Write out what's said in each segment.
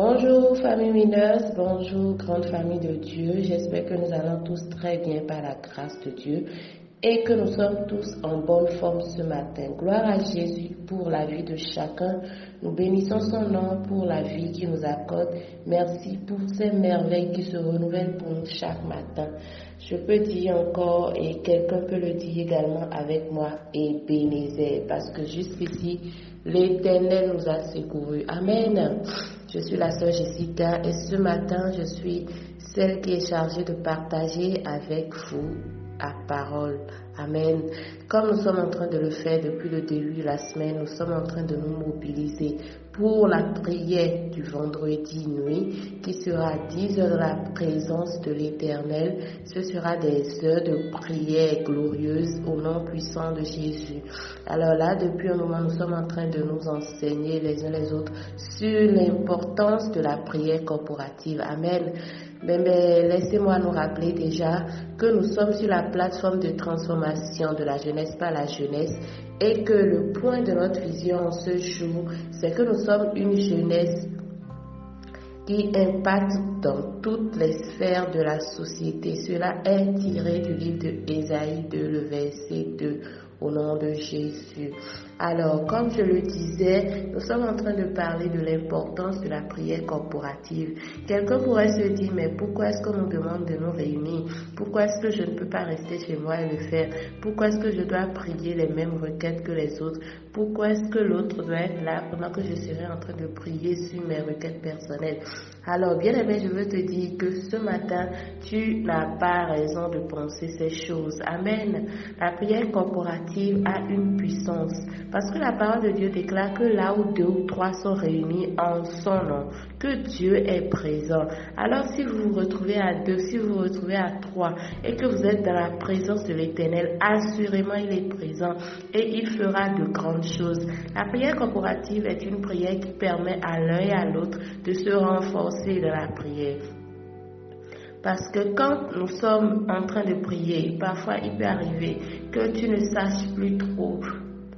Bonjour famille mineuse, bonjour grande famille de Dieu. J'espère que nous allons tous très bien par la grâce de Dieu et que nous sommes tous en bonne forme ce matin. Gloire à Jésus pour la vie de chacun. Nous bénissons son nom pour la vie qu'il nous accorde. Merci pour ces merveilles qui se renouvellent pour nous chaque matin. Je peux dire encore, et quelqu'un peut le dire également avec moi, et bénézer, parce que jusqu'ici, l'Éternel nous a secourus. Amen. Je suis la sœur Jessica et ce matin, je suis celle qui est chargée de partager avec vous la parole. Amen. Comme nous sommes en train de le faire depuis le début de la semaine, nous sommes en train de nous mobiliser pour la prière du vendredi nuit qui sera 10 heures de la présence de l'Éternel. Ce sera des heures de prière glorieuses au nom puissant de Jésus. Alors là, depuis un moment, nous sommes en train de nous enseigner les uns les autres sur l'importance de la prière corporative. Amen. Mais, laissez-moi nous rappeler déjà que nous sommes sur la plateforme de transformation de la jeunesse par la jeunesse et que le point de notre vision en ce jour, c'est que nous sommes une jeunesse qui impacte dans toutes les sphères de la société. Cela est tiré du livre de Ésaïe 2, le verset 2 au nom de Jésus. Alors, comme je le disais, nous sommes en train de parler de l'importance de la prière corporative. Quelqu'un pourrait se dire, mais pourquoi est-ce qu'on nous demande de nous réunir? Pourquoi est-ce que je ne peux pas rester chez moi et le faire? Pourquoi est-ce que je dois prier les mêmes requêtes que les autres? Pourquoi est-ce que l'autre doit être là pendant que je serai en train de prier sur mes requêtes personnelles? Alors, bien aimé, je veux te dire que ce matin, tu n'as pas raison de penser ces choses. Amen. La prière corporative a une puissance. Parce que la parole de Dieu déclare que là où deux ou trois sont réunis en son nom, que Dieu est présent. Alors si vous vous retrouvez à deux, si vous vous retrouvez à trois et que vous êtes dans la présence de l'Éternel, assurément il est présent et il fera de grandes choses. La prière corporative est une prière qui permet à l'un et à l'autre de se renforcer dans la prière. Parce que quand nous sommes en train de prier, parfois il peut arriver que tu ne saches plus trop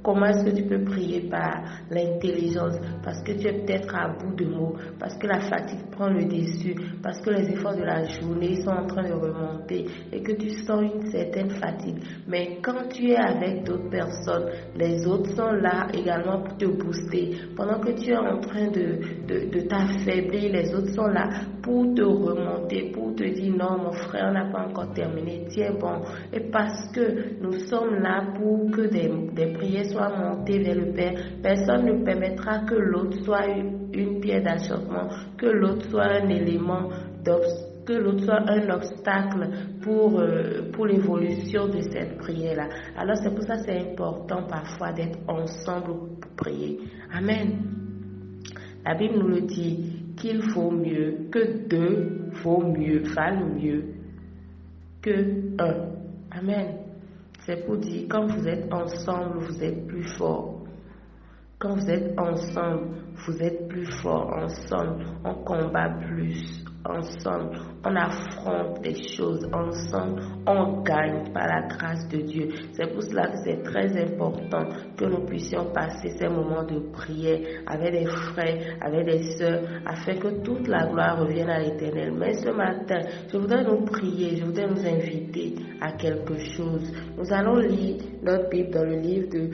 Comment est-ce que tu peux prier par l'intelligence Parce que tu es peut-être à bout de mots, parce que la fatigue prend le dessus, parce que les efforts de la journée sont en train de remonter et que tu sens une certaine fatigue. Mais quand tu es avec d'autres personnes, les autres sont là également pour te booster. Pendant que tu es en train de, de, de t'affaiblir, les autres sont là pour te remonter, pour te dire non, mon frère n'a pas encore terminé, tiens bon. Et parce que nous sommes là pour que des, des prières soit monté vers le Père, personne ne permettra que l'autre soit une, pierre d'achoppement, que l'autre soit un élément que l'autre soit un obstacle pour, euh, pour l'évolution de cette prière-là. Alors c'est pour ça que c'est important parfois d'être ensemble pour prier. Amen. La Bible nous le dit qu'il faut mieux, que deux vaut mieux, valent mieux que un. Amen. C'est pour dire, quand vous êtes ensemble, vous êtes plus fort. Quand vous êtes ensemble, vous êtes plus fort. Ensemble, on combat plus ensemble, on affronte les choses ensemble, on gagne par la grâce de Dieu. C'est pour cela que c'est très important que nous puissions passer ces moments de prière avec des frères, avec des sœurs, afin que toute la gloire revienne à l'éternel. Mais ce matin, je voudrais nous prier, je voudrais nous inviter à quelque chose. Nous allons lire notre Bible dans le livre de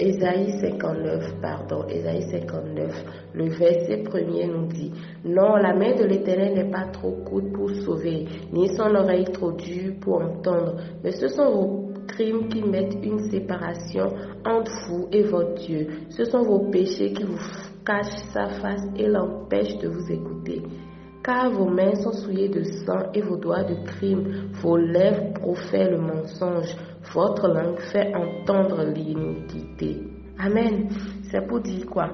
Ésaïe 59, pardon, Ésaïe 59. Le verset premier nous dit, non, la main de l'Éternel n'est pas trop courte pour sauver, ni son oreille trop dure pour entendre, mais ce sont vos crimes qui mettent une séparation entre vous et votre Dieu. Ce sont vos péchés qui vous cachent sa face et l'empêchent de vous écouter. Car vos mains sont souillées de sang et vos doigts de crime, vos lèvres profèrent le mensonge, votre langue fait entendre l'iniquité. Amen. C'est pour dire quoi?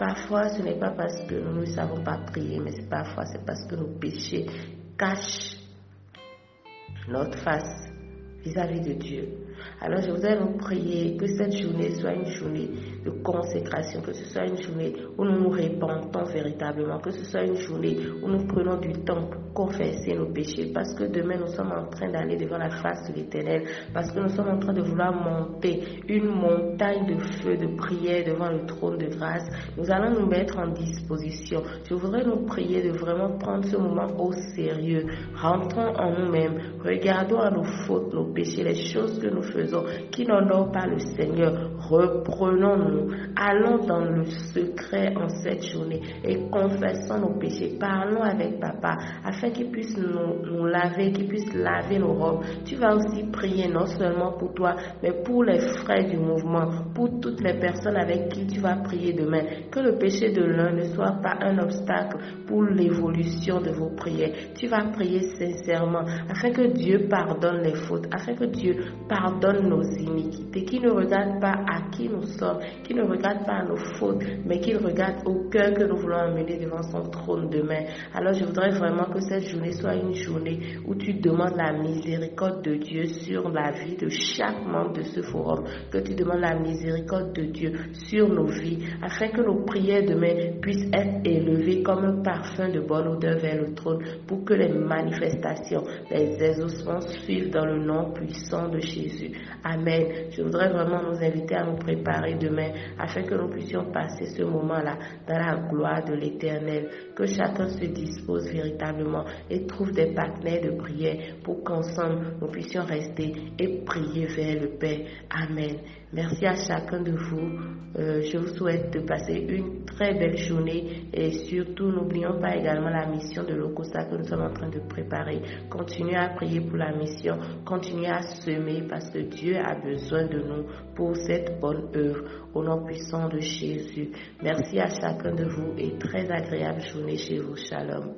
Parfois, ce n'est pas parce que nous ne savons pas prier, mais parfois c'est parce que nos péchés cachent notre face vis-à-vis de Dieu. Alors je voudrais nous prier que cette journée soit une journée de consécration, que ce soit une journée où nous nous répandons véritablement, que ce soit une journée où nous prenons du temps pour confesser nos péchés, parce que demain nous sommes en train d'aller devant la face de l'Éternel, parce que nous sommes en train de vouloir monter une montagne de feu, de prière devant le trône de grâce. Nous allons nous mettre en disposition. Je voudrais nous prier de vraiment prendre ce moment au sérieux. Rentrons en nous-mêmes, regardons à nos fautes, nos péchés, les choses que nous faisons qui n'honorent pas le Seigneur. Reprenons-nous, allons dans le secret en cette journée et confessons nos péchés. Parlons avec Papa afin qu'il puisse nous, nous laver, qu'il puisse laver nos robes. Tu vas aussi prier non seulement pour toi, mais pour les frères du mouvement, pour toutes les personnes avec qui tu vas prier demain. Que le péché de l'un ne soit pas un obstacle pour l'évolution de vos prières. Tu vas prier sincèrement afin que Dieu pardonne les fautes, afin que Dieu pardonne nos iniquités, qui ne regarde pas à qui nous sommes, qui ne regarde pas à nos fautes, mais qui regarde au cœur que nous voulons amener devant son trône demain. Alors je voudrais vraiment que cette journée soit une journée où tu demandes la miséricorde de Dieu sur la vie de chaque membre de ce forum, que tu demandes la miséricorde de Dieu sur nos vies, afin que nos prières demain puissent être élevées comme un parfum de bonne odeur vers le trône, pour que les manifestations, les exaucements suivent dans le nom puissant de Jésus. Amen. Je voudrais vraiment nous inviter à nous préparer demain, afin que nous puissions passer ce moment-là dans la gloire de l'Éternel, que chacun se dispose véritablement et trouve des partenaires de prière pour qu'ensemble nous puissions rester et prier vers le Père. Amen. Merci à chacun de vous. Euh, je vous souhaite de passer une très belle journée et surtout n'oublions pas également la mission de l'Ocosta que nous sommes en train de préparer. Continuez à prier pour la mission, continuez à semer parce que Dieu a besoin de nous pour cette bonne œuvre au nom puissant de Jésus. Merci à chacun de vous et très agréable journée chez vous. Shalom.